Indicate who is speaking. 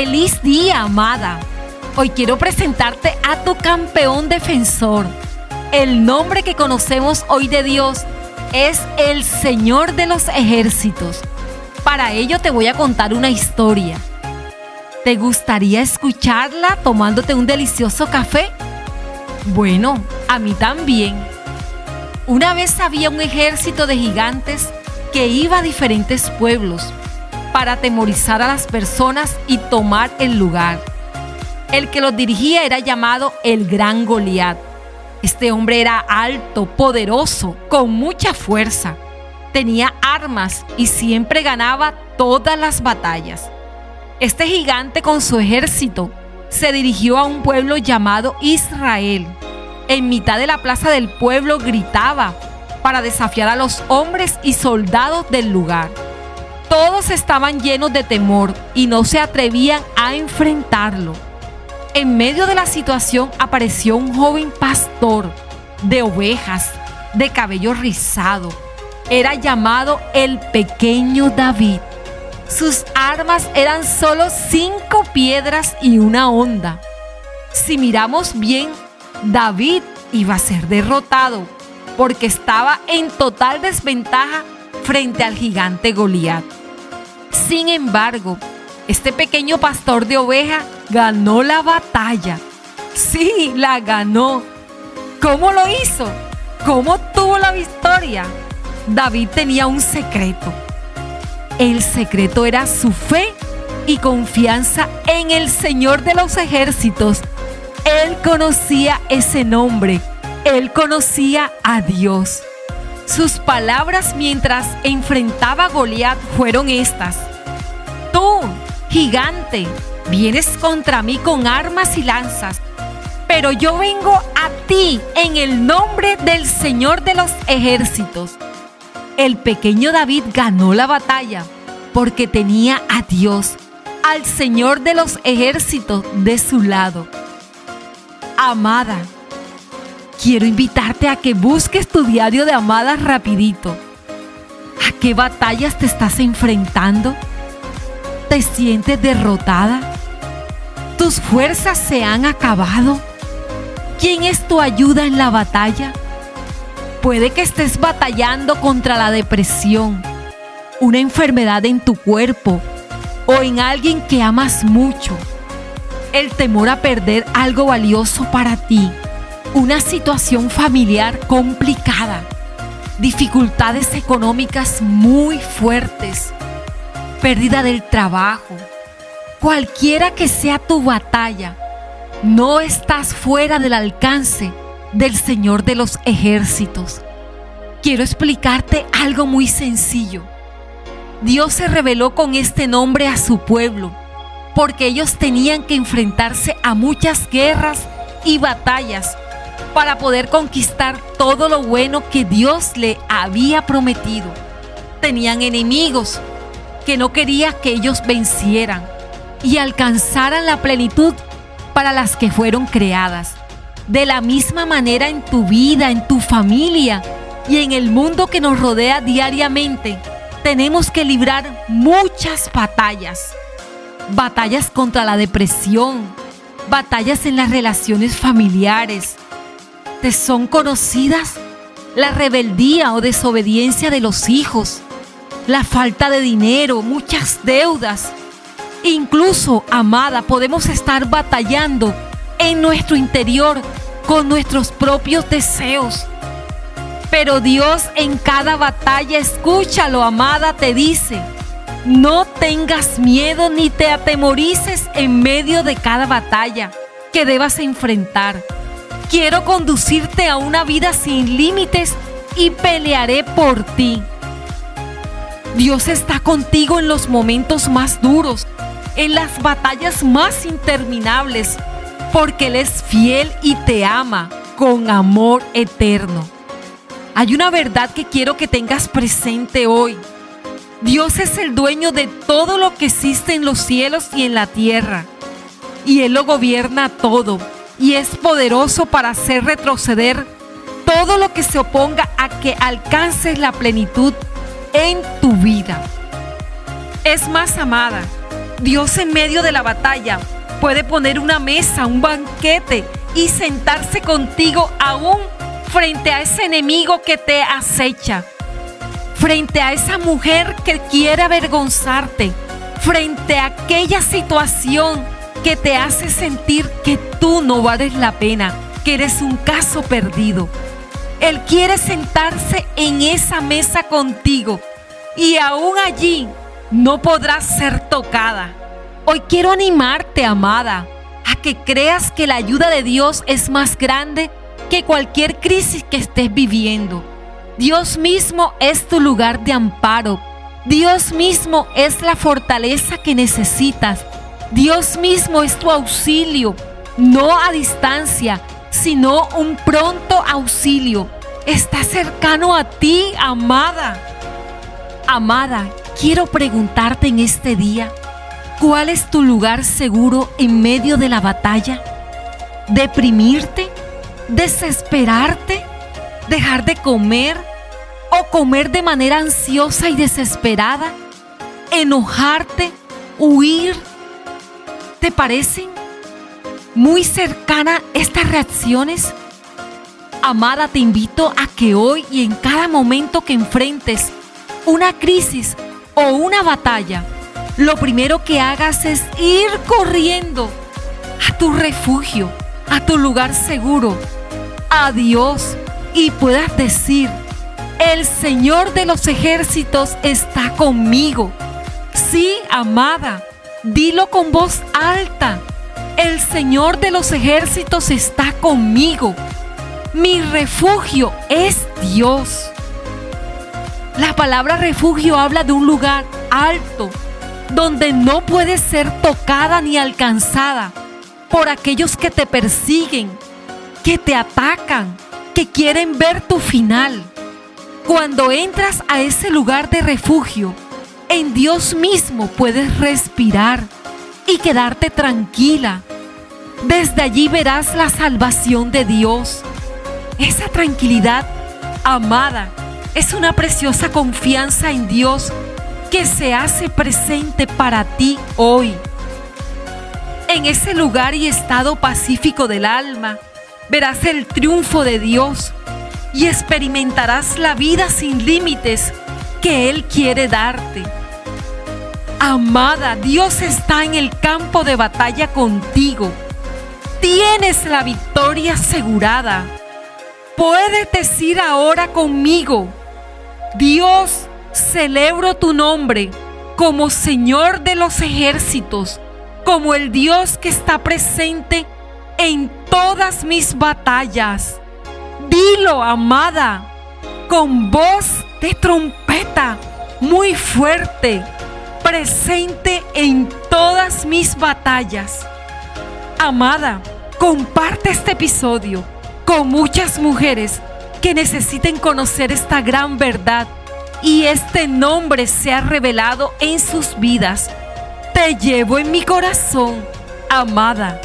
Speaker 1: Feliz día, amada. Hoy quiero presentarte a tu campeón defensor. El nombre que conocemos hoy de Dios es el Señor de los ejércitos. Para ello te voy a contar una historia. ¿Te gustaría escucharla tomándote un delicioso café? Bueno, a mí también. Una vez había un ejército de gigantes que iba a diferentes pueblos para atemorizar a las personas y tomar el lugar. El que los dirigía era llamado el Gran Goliat. Este hombre era alto, poderoso, con mucha fuerza. Tenía armas y siempre ganaba todas las batallas. Este gigante con su ejército se dirigió a un pueblo llamado Israel en mitad de la plaza del pueblo gritaba para desafiar a los hombres y soldados del lugar. Todos estaban llenos de temor y no se atrevían a enfrentarlo. En medio de la situación apareció un joven pastor de ovejas, de cabello rizado. Era llamado el pequeño David. Sus armas eran solo cinco piedras y una onda. Si miramos bien, David iba a ser derrotado porque estaba en total desventaja frente al gigante Goliat. Sin embargo, este pequeño pastor de oveja ganó la batalla. Sí, la ganó. ¿Cómo lo hizo? ¿Cómo tuvo la victoria? David tenía un secreto. El secreto era su fe y confianza en el Señor de los ejércitos, él conocía ese nombre. Él conocía a Dios. Sus palabras mientras enfrentaba a Goliat fueron estas. Tú, gigante, vienes contra mí con armas y lanzas, pero yo vengo a ti en el nombre del Señor de los ejércitos. El pequeño David ganó la batalla porque tenía a Dios, al Señor de los ejércitos, de su lado amada. Quiero invitarte a que busques tu diario de amadas rapidito. ¿A qué batallas te estás enfrentando? ¿Te sientes derrotada? ¿Tus fuerzas se han acabado? ¿Quién es tu ayuda en la batalla? Puede que estés batallando contra la depresión, una enfermedad en tu cuerpo o en alguien que amas mucho el temor a perder algo valioso para ti, una situación familiar complicada, dificultades económicas muy fuertes, pérdida del trabajo, cualquiera que sea tu batalla, no estás fuera del alcance del Señor de los ejércitos. Quiero explicarte algo muy sencillo. Dios se reveló con este nombre a su pueblo porque ellos tenían que enfrentarse a muchas guerras y batallas para poder conquistar todo lo bueno que Dios le había prometido. Tenían enemigos que no quería que ellos vencieran y alcanzaran la plenitud para las que fueron creadas. De la misma manera en tu vida, en tu familia y en el mundo que nos rodea diariamente, tenemos que librar muchas batallas batallas contra la depresión, batallas en las relaciones familiares. ¿Te son conocidas la rebeldía o desobediencia de los hijos, la falta de dinero, muchas deudas? Incluso, amada, podemos estar batallando en nuestro interior con nuestros propios deseos. Pero Dios en cada batalla, escúchalo, amada, te dice, no tengas miedo ni te atemorices en medio de cada batalla que debas enfrentar. Quiero conducirte a una vida sin límites y pelearé por ti. Dios está contigo en los momentos más duros, en las batallas más interminables, porque Él es fiel y te ama con amor eterno. Hay una verdad que quiero que tengas presente hoy. Dios es el dueño de todo lo que existe en los cielos y en la tierra. Y Él lo gobierna todo. Y es poderoso para hacer retroceder todo lo que se oponga a que alcances la plenitud en tu vida. Es más amada. Dios en medio de la batalla puede poner una mesa, un banquete y sentarse contigo aún frente a ese enemigo que te acecha, frente a esa mujer que quiere avergonzarte, frente a aquella situación que te hace sentir que tú no vales la pena, que eres un caso perdido. Él quiere sentarse en esa mesa contigo y aún allí no podrás ser tocada. Hoy quiero animarte, amada, a que creas que la ayuda de Dios es más grande que cualquier crisis que estés viviendo. Dios mismo es tu lugar de amparo. Dios mismo es la fortaleza que necesitas. Dios mismo es tu auxilio, no a distancia, sino un pronto auxilio. Está cercano a ti, amada. Amada, quiero preguntarte en este día, ¿cuál es tu lugar seguro en medio de la batalla? ¿Deprimirte? ¿Desesperarte? ¿Dejar de comer? ¿O comer de manera ansiosa y desesperada? ¿Enojarte? ¿Huir? ¿Te parecen muy cercana estas reacciones? Amada, te invito a que hoy y en cada momento que enfrentes una crisis o una batalla, lo primero que hagas es ir corriendo a tu refugio, a tu lugar seguro, a Dios y puedas decir, el Señor de los ejércitos está conmigo. Sí, amada, dilo con voz alta, el Señor de los ejércitos está conmigo. Mi refugio es Dios. La palabra refugio habla de un lugar alto, donde no puedes ser tocada ni alcanzada por aquellos que te persiguen, que te atacan, que quieren ver tu final. Cuando entras a ese lugar de refugio, en Dios mismo puedes respirar y quedarte tranquila. Desde allí verás la salvación de Dios. Esa tranquilidad amada es una preciosa confianza en Dios que se hace presente para ti hoy. En ese lugar y estado pacífico del alma, verás el triunfo de Dios y experimentarás la vida sin límites que Él quiere darte. Amada, Dios está en el campo de batalla contigo. Tienes la victoria asegurada. Puedes decir ahora conmigo, Dios, celebro tu nombre como Señor de los ejércitos, como el Dios que está presente en todas mis batallas. Dilo, amada, con voz de trompeta muy fuerte, presente en todas mis batallas. Amada, comparte este episodio con muchas mujeres que necesiten conocer esta gran verdad y este nombre sea revelado en sus vidas. Te llevo en mi corazón, amada.